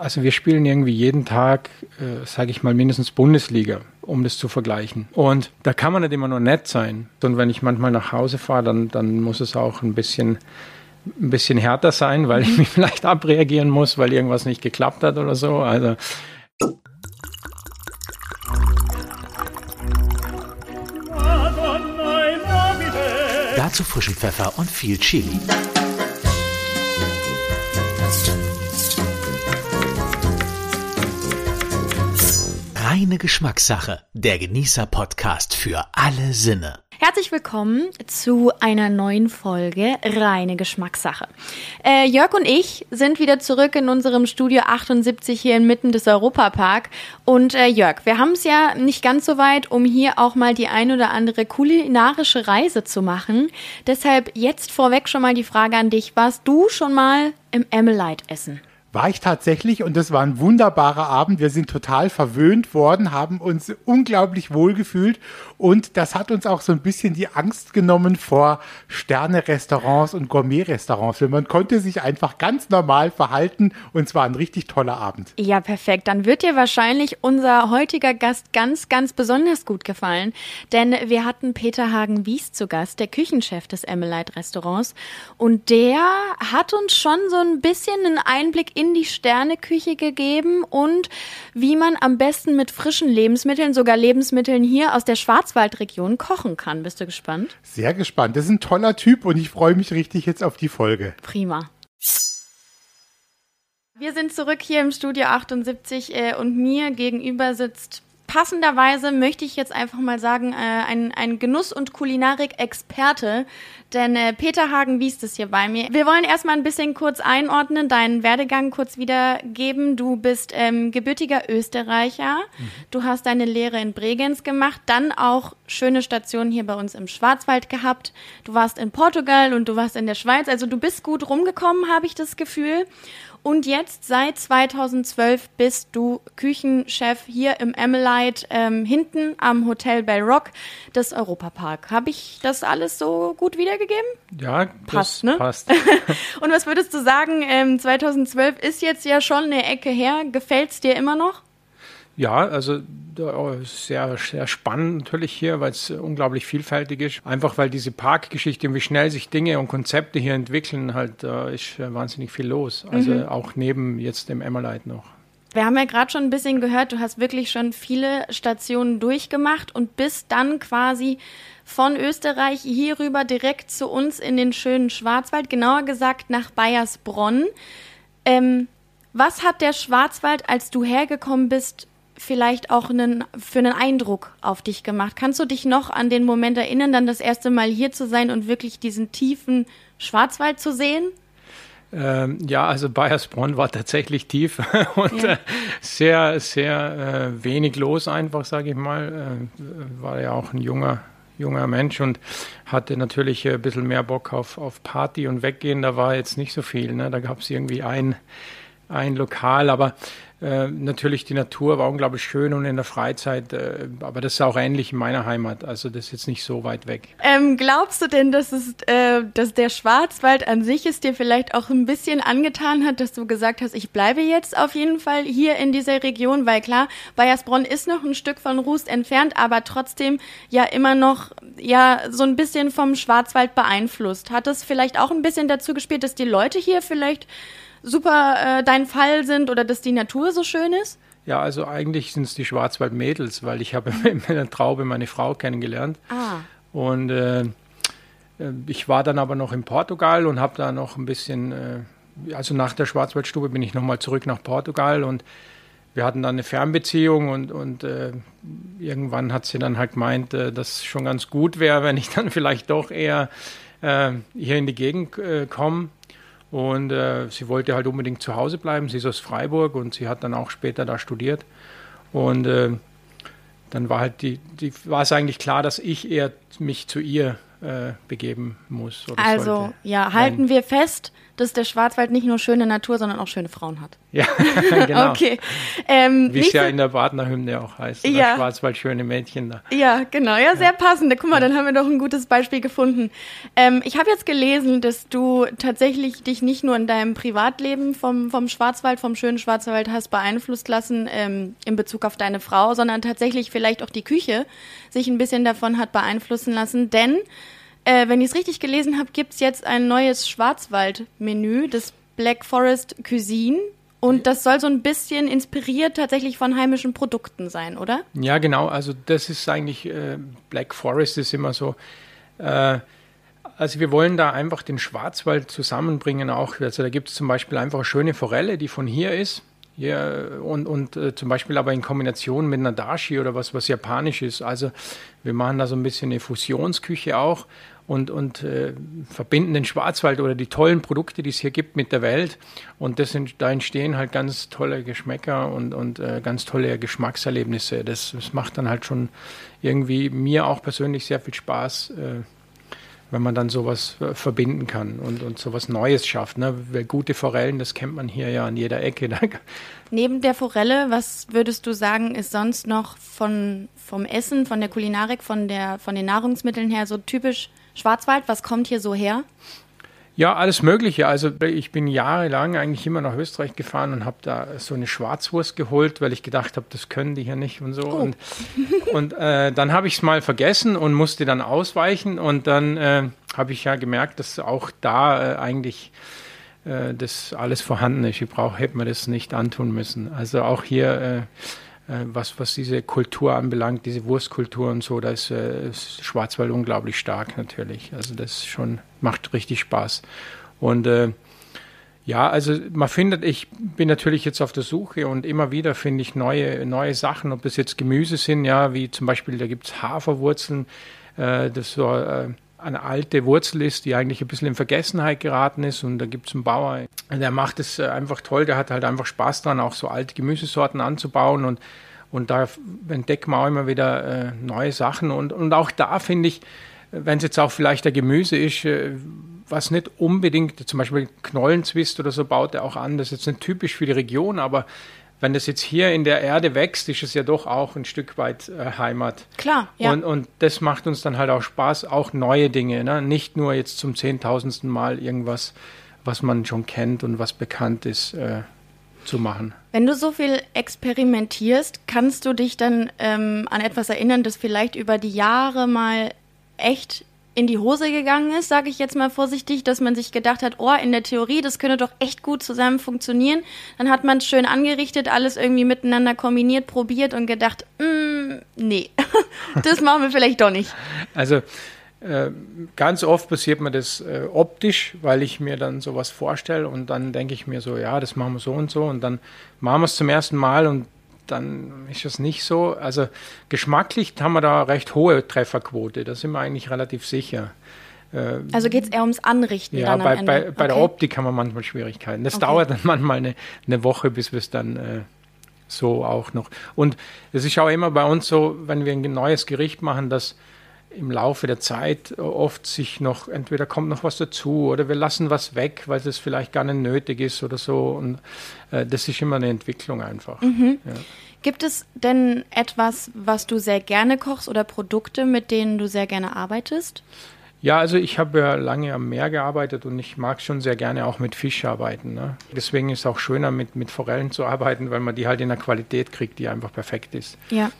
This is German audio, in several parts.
Also wir spielen irgendwie jeden Tag, äh, sage ich mal, mindestens Bundesliga, um das zu vergleichen. Und da kann man nicht immer nur nett sein. Und wenn ich manchmal nach Hause fahre, dann, dann muss es auch ein bisschen ein bisschen härter sein, weil ich mich vielleicht abreagieren muss, weil irgendwas nicht geklappt hat oder so. Also Dazu frischen Pfeffer und viel Chili. Reine Geschmackssache, der Genießer-Podcast für alle Sinne. Herzlich willkommen zu einer neuen Folge Reine Geschmackssache. Äh, Jörg und ich sind wieder zurück in unserem Studio 78 hier inmitten des Europapark. Und äh, Jörg, wir haben es ja nicht ganz so weit, um hier auch mal die ein oder andere kulinarische Reise zu machen. Deshalb jetzt vorweg schon mal die Frage an dich. Warst du schon mal im Emmelite essen? War ich tatsächlich und das war ein wunderbarer Abend. Wir sind total verwöhnt worden, haben uns unglaublich wohl gefühlt und das hat uns auch so ein bisschen die Angst genommen vor Sterne-Restaurants und Gourmet-Restaurants. Man konnte sich einfach ganz normal verhalten und es war ein richtig toller Abend. Ja, perfekt. Dann wird dir wahrscheinlich unser heutiger Gast ganz, ganz besonders gut gefallen, denn wir hatten Peter Hagen-Wies zu Gast, der Küchenchef des Emmelite Restaurants und der hat uns schon so ein bisschen einen Einblick in in die Sterneküche gegeben und wie man am besten mit frischen Lebensmitteln, sogar Lebensmitteln hier aus der Schwarzwaldregion kochen kann. Bist du gespannt? Sehr gespannt. Das ist ein toller Typ und ich freue mich richtig jetzt auf die Folge. Prima. Wir sind zurück hier im Studio 78 äh, und mir gegenüber sitzt passenderweise möchte ich jetzt einfach mal sagen, äh, ein, ein Genuss- und Kulinarik-Experte, denn äh, Peter Hagen wies es hier bei mir. Wir wollen erstmal ein bisschen kurz einordnen, deinen Werdegang kurz wiedergeben. Du bist ähm, gebürtiger Österreicher, mhm. du hast deine Lehre in Bregenz gemacht, dann auch schöne Stationen hier bei uns im Schwarzwald gehabt. Du warst in Portugal und du warst in der Schweiz, also du bist gut rumgekommen, habe ich das Gefühl. Und jetzt seit 2012 bist du Küchenchef hier im Emmelite ähm, hinten am Hotel Bell Rock des Europapark. Habe ich das alles so gut wiedergegeben? Ja, passt, ne? Passt. Und was würdest du sagen? Ähm, 2012 ist jetzt ja schon eine Ecke her. Gefällt es dir immer noch? Ja, also sehr, sehr spannend natürlich hier, weil es unglaublich vielfältig ist. Einfach weil diese Parkgeschichte und wie schnell sich Dinge und Konzepte hier entwickeln, halt äh, ist wahnsinnig viel los. Also mhm. auch neben jetzt dem Emmerleit noch. Wir haben ja gerade schon ein bisschen gehört, du hast wirklich schon viele Stationen durchgemacht und bist dann quasi von Österreich hierüber direkt zu uns in den schönen Schwarzwald, genauer gesagt nach Bayersbronn. Ähm, was hat der Schwarzwald, als du hergekommen bist, vielleicht auch einen, für einen Eindruck auf dich gemacht? Kannst du dich noch an den Moment erinnern, dann das erste Mal hier zu sein und wirklich diesen tiefen Schwarzwald zu sehen? Ähm, ja, also Bayersbronn war tatsächlich tief und ja. äh, sehr, sehr äh, wenig los einfach, sage ich mal. Äh, war ja auch ein junger, junger Mensch und hatte natürlich ein bisschen mehr Bock auf, auf Party und Weggehen. Da war jetzt nicht so viel. Ne? Da gab es irgendwie ein, ein Lokal, aber äh, natürlich die Natur war unglaublich schön und in der Freizeit, äh, aber das ist auch ähnlich in meiner Heimat. Also das ist jetzt nicht so weit weg. Ähm, glaubst du denn, dass es, äh, dass der Schwarzwald an sich es dir vielleicht auch ein bisschen angetan hat, dass du gesagt hast, ich bleibe jetzt auf jeden Fall hier in dieser Region, weil klar, Bayersbronn ist noch ein Stück von Rust entfernt, aber trotzdem ja immer noch ja so ein bisschen vom Schwarzwald beeinflusst. Hat es vielleicht auch ein bisschen dazu gespielt, dass die Leute hier vielleicht super äh, dein Fall sind oder dass die Natur so schön ist? Ja, also eigentlich sind es die Schwarzwaldmädels, weil ich habe in meiner Traube meine Frau kennengelernt. Ah. Und äh, äh, ich war dann aber noch in Portugal und habe da noch ein bisschen, äh, also nach der Schwarzwaldstube bin ich nochmal zurück nach Portugal und wir hatten dann eine Fernbeziehung und, und äh, irgendwann hat sie dann halt gemeint, äh, dass es schon ganz gut wäre, wenn ich dann vielleicht doch eher äh, hier in die Gegend äh, komme. Und äh, sie wollte halt unbedingt zu Hause bleiben. Sie ist aus Freiburg und sie hat dann auch später da studiert. Und äh, dann war halt die, die war es eigentlich klar, dass ich eher mich zu ihr äh, begeben muss. also sollte. ja, halten Nein. wir fest, dass der Schwarzwald nicht nur schöne Natur, sondern auch schöne Frauen hat. Ja, genau. okay. Ähm, Wie es ja in der Partnerhymne auch heißt. Ja. Schwarzwald, schöne Mädchen da. Ja, genau. Ja, sehr ja. passend. Guck mal, dann haben wir doch ein gutes Beispiel gefunden. Ähm, ich habe jetzt gelesen, dass du tatsächlich dich nicht nur in deinem Privatleben vom, vom Schwarzwald, vom schönen Schwarzwald hast beeinflusst lassen ähm, in Bezug auf deine Frau, sondern tatsächlich vielleicht auch die Küche sich ein bisschen davon hat beeinflussen lassen. Denn äh, wenn ich es richtig gelesen habe, gibt es jetzt ein neues Schwarzwald-Menü, das Black Forest Cuisine. Und das soll so ein bisschen inspiriert tatsächlich von heimischen Produkten sein, oder? Ja, genau. Also das ist eigentlich, äh, Black Forest ist immer so. Äh, also wir wollen da einfach den Schwarzwald zusammenbringen auch. Also da gibt es zum Beispiel einfach eine schöne Forelle, die von hier ist. Ja, und, und äh, zum Beispiel aber in Kombination mit einer Dashi oder was, was japanisch ist. Also wir machen da so ein bisschen eine Fusionsküche auch und, und äh, verbinden den Schwarzwald oder die tollen Produkte, die es hier gibt, mit der Welt. Und das sind, da entstehen halt ganz tolle Geschmäcker und, und äh, ganz tolle Geschmackserlebnisse. Das, das macht dann halt schon irgendwie mir auch persönlich sehr viel Spaß. Wenn man dann sowas äh, verbinden kann und, und sowas Neues schafft. Ne? Gute Forellen, das kennt man hier ja an jeder Ecke. Neben der Forelle, was würdest du sagen, ist sonst noch von, vom Essen, von der Kulinarik, von, der, von den Nahrungsmitteln her so typisch Schwarzwald? Was kommt hier so her? Ja, alles Mögliche. Also ich bin jahrelang eigentlich immer nach Österreich gefahren und habe da so eine Schwarzwurst geholt, weil ich gedacht habe, das können die hier nicht und so. Oh. Und, und äh, dann habe ich es mal vergessen und musste dann ausweichen. Und dann äh, habe ich ja gemerkt, dass auch da äh, eigentlich äh, das alles vorhanden ist. Ich brauche, hätte man das nicht antun müssen. Also auch hier äh, was, was diese Kultur anbelangt, diese Wurstkultur und so, da ist, äh, ist Schwarzwald unglaublich stark natürlich. Also das schon macht richtig Spaß. Und äh, ja, also man findet, ich bin natürlich jetzt auf der Suche und immer wieder finde ich neue, neue Sachen, ob das jetzt Gemüse sind, ja, wie zum Beispiel, da gibt es Haferwurzeln, äh, das so äh, eine alte Wurzel ist, die eigentlich ein bisschen in Vergessenheit geraten ist. Und da gibt es einen Bauer, der macht es äh, einfach toll, der hat halt einfach Spaß dran, auch so alte Gemüsesorten anzubauen. Und, und da entdecken wir auch immer wieder äh, neue Sachen. Und, und auch da finde ich, wenn es jetzt auch vielleicht der Gemüse ist, äh, was nicht unbedingt, zum Beispiel Knollenzwist oder so baut er auch an, das ist jetzt nicht typisch für die Region, aber wenn das jetzt hier in der Erde wächst, ist es ja doch auch ein Stück weit äh, Heimat. Klar, ja. Und, und das macht uns dann halt auch Spaß, auch neue Dinge, ne? nicht nur jetzt zum zehntausendsten Mal irgendwas, was man schon kennt und was bekannt ist, äh, zu machen. Wenn du so viel experimentierst, kannst du dich dann ähm, an etwas erinnern, das vielleicht über die Jahre mal echt in die Hose gegangen ist, sage ich jetzt mal vorsichtig, dass man sich gedacht hat, oh, in der Theorie, das könnte doch echt gut zusammen funktionieren. Dann hat man es schön angerichtet, alles irgendwie miteinander kombiniert, probiert und gedacht, mm, nee, das machen wir vielleicht doch nicht. Also äh, ganz oft passiert mir das äh, optisch, weil ich mir dann sowas vorstelle und dann denke ich mir so, ja, das machen wir so und so und dann machen wir es zum ersten Mal und dann ist das nicht so. Also geschmacklich haben wir da recht hohe Trefferquote, da sind wir eigentlich relativ sicher. Äh, also geht es eher ums Anrichten ja, bei. Bei, bei okay. der Optik haben wir manchmal Schwierigkeiten. Das okay. dauert dann manchmal eine, eine Woche, bis wir es dann äh, so auch noch. Und es ist auch immer bei uns so, wenn wir ein neues Gericht machen, dass im Laufe der Zeit oft sich noch, entweder kommt noch was dazu oder wir lassen was weg, weil es vielleicht gar nicht nötig ist oder so. Und äh, das ist immer eine Entwicklung einfach. Mhm. Ja. Gibt es denn etwas, was du sehr gerne kochst oder Produkte, mit denen du sehr gerne arbeitest? Ja, also ich habe ja lange am Meer gearbeitet und ich mag schon sehr gerne auch mit Fisch arbeiten. Ne? Deswegen ist es auch schöner, mit, mit Forellen zu arbeiten, weil man die halt in einer Qualität kriegt, die einfach perfekt ist. Ja.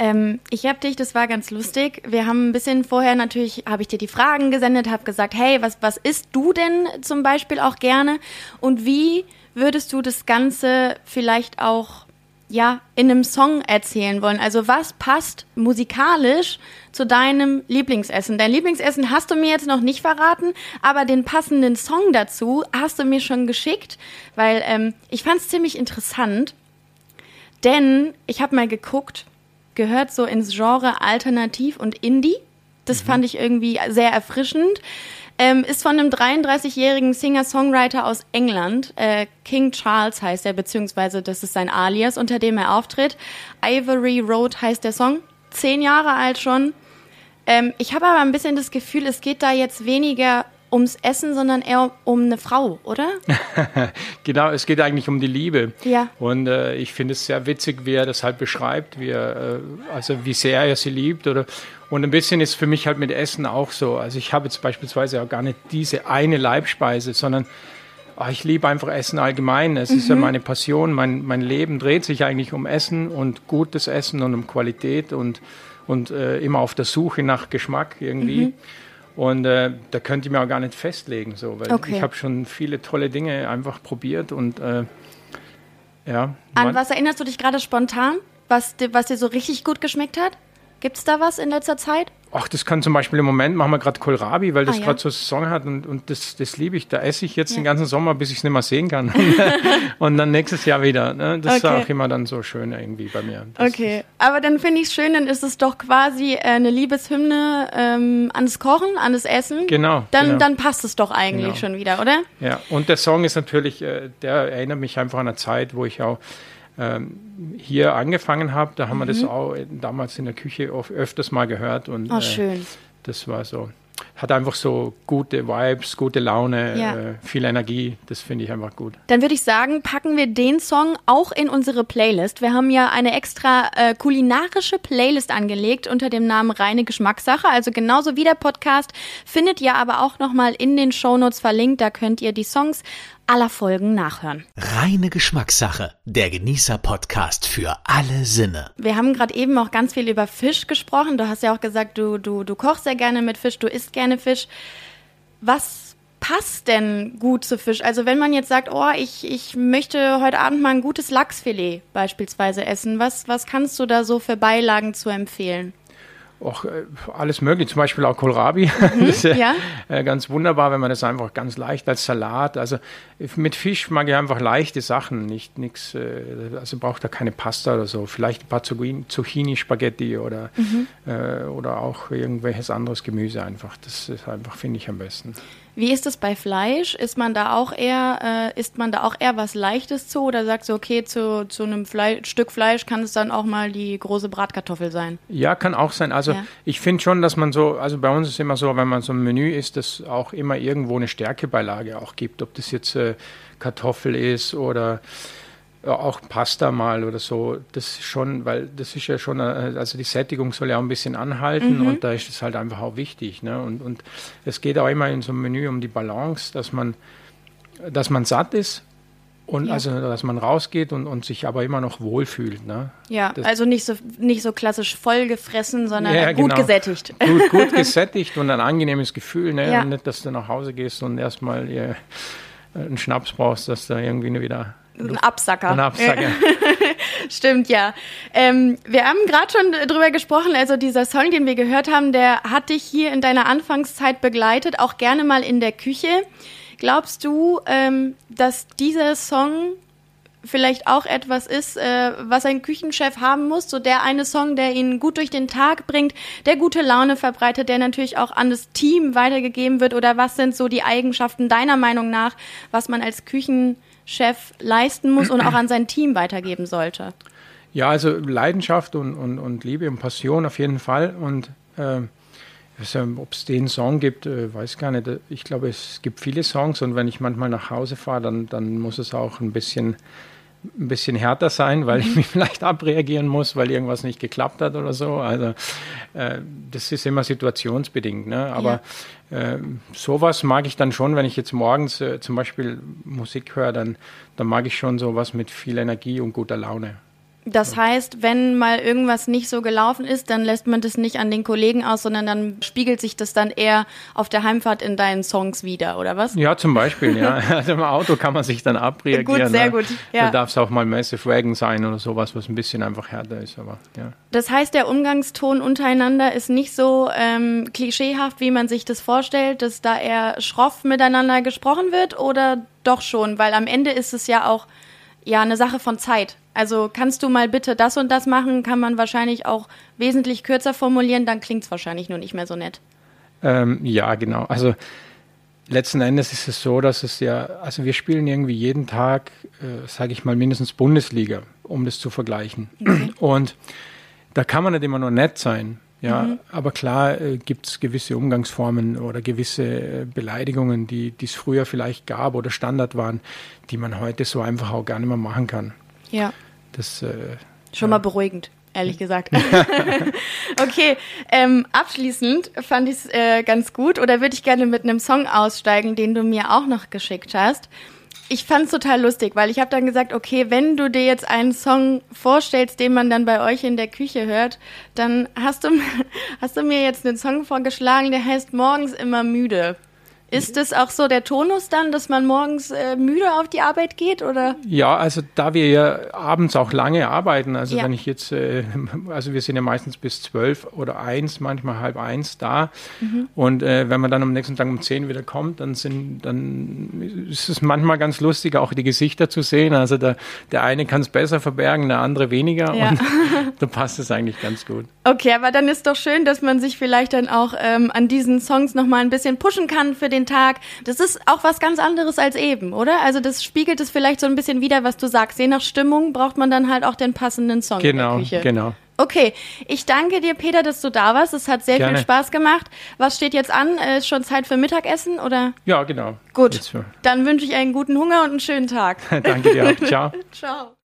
Ähm, ich habe dich, das war ganz lustig. Wir haben ein bisschen vorher natürlich, habe ich dir die Fragen gesendet, habe gesagt, hey, was, was isst du denn zum Beispiel auch gerne? Und wie würdest du das Ganze vielleicht auch ja, in einem Song erzählen wollen. Also was passt musikalisch zu deinem Lieblingsessen? Dein Lieblingsessen hast du mir jetzt noch nicht verraten, aber den passenden Song dazu hast du mir schon geschickt, weil ähm, ich fand es ziemlich interessant, denn ich habe mal geguckt, gehört so ins Genre Alternativ und Indie. Das mhm. fand ich irgendwie sehr erfrischend. Ähm, ist von einem 33-jährigen Singer-Songwriter aus England. Äh, King Charles heißt er, beziehungsweise das ist sein Alias, unter dem er auftritt. Ivory Road heißt der Song. Zehn Jahre alt schon. Ähm, ich habe aber ein bisschen das Gefühl, es geht da jetzt weniger ums Essen, sondern eher um eine Frau, oder? genau, es geht eigentlich um die Liebe. Ja. Und äh, ich finde es sehr witzig, wie er das halt beschreibt, wie er, äh, also wie sehr er sie liebt oder und ein bisschen ist für mich halt mit Essen auch so. Also ich habe jetzt beispielsweise auch gar nicht diese eine Leibspeise, sondern ach, ich liebe einfach Essen allgemein. Es mhm. ist ja mhm. meine Passion. Mein, mein Leben dreht sich eigentlich um Essen und gutes Essen und um Qualität und, und äh, immer auf der Suche nach Geschmack irgendwie. Mhm. Und äh, da könnte ich mir auch gar nicht festlegen, so, weil okay. ich habe schon viele tolle Dinge einfach probiert und äh, ja. An was erinnerst du dich gerade spontan, was, was dir so richtig gut geschmeckt hat? Gibt es da was in letzter Zeit? Ach, das kann zum Beispiel im Moment machen wir gerade Kohlrabi, weil das ah, ja. gerade so Saison hat und, und das, das liebe ich. Da esse ich jetzt ja. den ganzen Sommer, bis ich es nicht mehr sehen kann. und dann nächstes Jahr wieder. Ne? Das okay. ist auch immer dann so schön irgendwie bei mir. Das okay, aber dann finde ich es schön, dann ist es doch quasi äh, eine Liebeshymne ähm, ans Kochen, an das Essen. Genau dann, genau. dann passt es doch eigentlich genau. schon wieder, oder? Ja, und der Song ist natürlich, äh, der erinnert mich einfach an eine Zeit, wo ich auch ähm, hier angefangen habe, da haben mhm. wir das mhm. auch damals in der Küche oft, öfters mal gehört. Und, oh, schön. Äh, das war so, hat einfach so gute Vibes, gute Laune, ja. äh, viel Energie. Das finde ich einfach gut. Dann würde ich sagen, packen wir den Song auch in unsere Playlist. Wir haben ja eine extra äh, kulinarische Playlist angelegt unter dem Namen Reine Geschmackssache. Also genauso wie der Podcast findet ihr aber auch nochmal in den Shownotes verlinkt. Da könnt ihr die Songs aller Folgen nachhören. Reine Geschmackssache, der Genießer-Podcast für alle Sinne. Wir haben gerade eben auch ganz viel über Fisch gesprochen. Du hast ja auch gesagt, du, du, du kochst sehr gerne mit Fisch, du isst gerne Fisch. Was passt denn gut zu Fisch? Also wenn man jetzt sagt, oh, ich, ich möchte heute Abend mal ein gutes Lachsfilet beispielsweise essen, was, was kannst du da so für Beilagen zu empfehlen? Auch äh, alles mögliche, zum Beispiel auch Kohlrabi. Mhm, das ist ja. Äh, ganz wunderbar, wenn man das einfach ganz leicht als Salat. Also mit Fisch mag ich einfach leichte Sachen, nicht nichts. Äh, also braucht da keine Pasta oder so. Vielleicht ein paar Zucchini-Spaghetti oder mhm. äh, oder auch irgendwelches anderes Gemüse einfach. Das ist einfach finde ich am besten. Wie ist es bei Fleisch? Ist man da auch eher, äh, isst man da auch eher was Leichtes zu oder sagst du, okay, zu, zu einem Fle Stück Fleisch kann es dann auch mal die große Bratkartoffel sein? Ja, kann auch sein. Also ja. ich finde schon, dass man so, also bei uns ist immer so, wenn man so ein Menü isst, dass auch immer irgendwo eine Stärkebeilage auch gibt, ob das jetzt äh, Kartoffel ist oder auch Pasta mal oder so, das ist schon, weil das ist ja schon, äh, also die Sättigung soll ja auch ein bisschen anhalten mhm. und da ist es halt einfach auch wichtig. Ne? Und, und es geht auch immer in so einem Menü um die Balance, dass man, dass man satt ist und ja. also, dass man rausgeht und, und sich aber immer noch wohlfühlt. Ne? Ja, das also nicht so, nicht so klassisch vollgefressen, sondern ja, gut genau. gesättigt. Gut, gut, gesättigt und ein angenehmes Gefühl. Ne? Ja. Und nicht, dass du nach Hause gehst und erstmal äh, einen Schnaps brauchst, dass du irgendwie wieder ein Absacker. Ein Absacker. Stimmt, ja. Ähm, wir haben gerade schon drüber gesprochen, also dieser Song, den wir gehört haben, der hat dich hier in deiner Anfangszeit begleitet, auch gerne mal in der Küche. Glaubst du, ähm, dass dieser Song vielleicht auch etwas ist, äh, was ein Küchenchef haben muss, so der eine Song, der ihn gut durch den Tag bringt, der gute Laune verbreitet, der natürlich auch an das Team weitergegeben wird oder was sind so die Eigenschaften deiner Meinung nach, was man als Küchenchef Chef leisten muss und auch an sein Team weitergeben sollte? Ja, also Leidenschaft und, und, und Liebe und Passion auf jeden Fall. Und äh, ob es den Song gibt, äh, weiß gar nicht. Ich glaube, es gibt viele Songs und wenn ich manchmal nach Hause fahre, dann, dann muss es auch ein bisschen ein bisschen härter sein, weil ich mich vielleicht abreagieren muss, weil irgendwas nicht geklappt hat oder so. Also äh, das ist immer situationsbedingt. Ne? Aber ja. äh, sowas mag ich dann schon, wenn ich jetzt morgens äh, zum Beispiel Musik höre, dann, dann mag ich schon sowas mit viel Energie und guter Laune. Das heißt, wenn mal irgendwas nicht so gelaufen ist, dann lässt man das nicht an den Kollegen aus, sondern dann spiegelt sich das dann eher auf der Heimfahrt in deinen Songs wieder, oder was? Ja, zum Beispiel, ja. Also im Auto kann man sich dann abreagieren. Gut, sehr ne? gut. Ja. Da darf es auch mal Massive Wagon sein oder sowas, was ein bisschen einfach härter ist, aber ja. Das heißt, der Umgangston untereinander ist nicht so ähm, klischeehaft, wie man sich das vorstellt, dass da eher schroff miteinander gesprochen wird oder doch schon? Weil am Ende ist es ja auch ja eine Sache von Zeit. Also kannst du mal bitte das und das machen, kann man wahrscheinlich auch wesentlich kürzer formulieren, dann klingt es wahrscheinlich nur nicht mehr so nett. Ähm, ja, genau. Also letzten Endes ist es so, dass es ja, also wir spielen irgendwie jeden Tag, äh, sage ich mal, mindestens Bundesliga, um das zu vergleichen. Okay. Und da kann man nicht immer nur nett sein. Ja, mhm. aber klar äh, gibt es gewisse Umgangsformen oder gewisse äh, Beleidigungen, die es früher vielleicht gab oder Standard waren, die man heute so einfach auch gar nicht mehr machen kann. Ja. Das äh, schon ja. mal beruhigend ehrlich gesagt. okay, ähm, abschließend fand ich es äh, ganz gut oder würde ich gerne mit einem Song aussteigen, den du mir auch noch geschickt hast ich fand es total lustig, weil ich habe dann gesagt, okay, wenn du dir jetzt einen Song vorstellst, den man dann bei euch in der Küche hört, dann hast du, hast du mir jetzt einen Song vorgeschlagen, der heißt Morgens immer müde. Ist das auch so der Tonus dann, dass man morgens äh, müde auf die Arbeit geht oder? Ja, also da wir ja abends auch lange arbeiten, also ja. wenn ich jetzt, äh, also wir sind ja meistens bis zwölf oder eins, manchmal halb eins da mhm. und äh, wenn man dann am nächsten Tag um zehn wieder kommt, dann sind, dann ist es manchmal ganz lustig, auch die Gesichter zu sehen. Also der, der eine kann es besser verbergen, der andere weniger ja. und da passt es eigentlich ganz gut. Okay, aber dann ist doch schön, dass man sich vielleicht dann auch ähm, an diesen Songs nochmal ein bisschen pushen kann für den Tag. Das ist auch was ganz anderes als eben, oder? Also das spiegelt es vielleicht so ein bisschen wieder, was du sagst. Je nach Stimmung braucht man dann halt auch den passenden Song genau. Genau. Okay, ich danke dir, Peter, dass du da warst. Es hat sehr Gerne. viel Spaß gemacht. Was steht jetzt an? Äh, ist schon Zeit für Mittagessen oder? Ja, genau. Gut. Dann wünsche ich einen guten Hunger und einen schönen Tag. danke dir auch. Ciao. Ciao.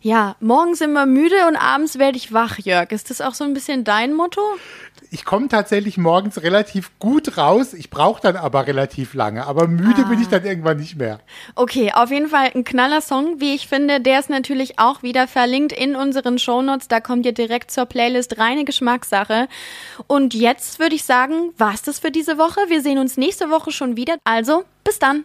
Ja, morgens immer müde und abends werde ich wach, Jörg. Ist das auch so ein bisschen dein Motto? Ich komme tatsächlich morgens relativ gut raus. Ich brauche dann aber relativ lange. Aber müde ah. bin ich dann irgendwann nicht mehr. Okay, auf jeden Fall ein knaller Song, wie ich finde. Der ist natürlich auch wieder verlinkt in unseren Shownotes. Da kommt ihr direkt zur Playlist. Reine Geschmackssache. Und jetzt würde ich sagen, war's das für diese Woche. Wir sehen uns nächste Woche schon wieder. Also, bis dann.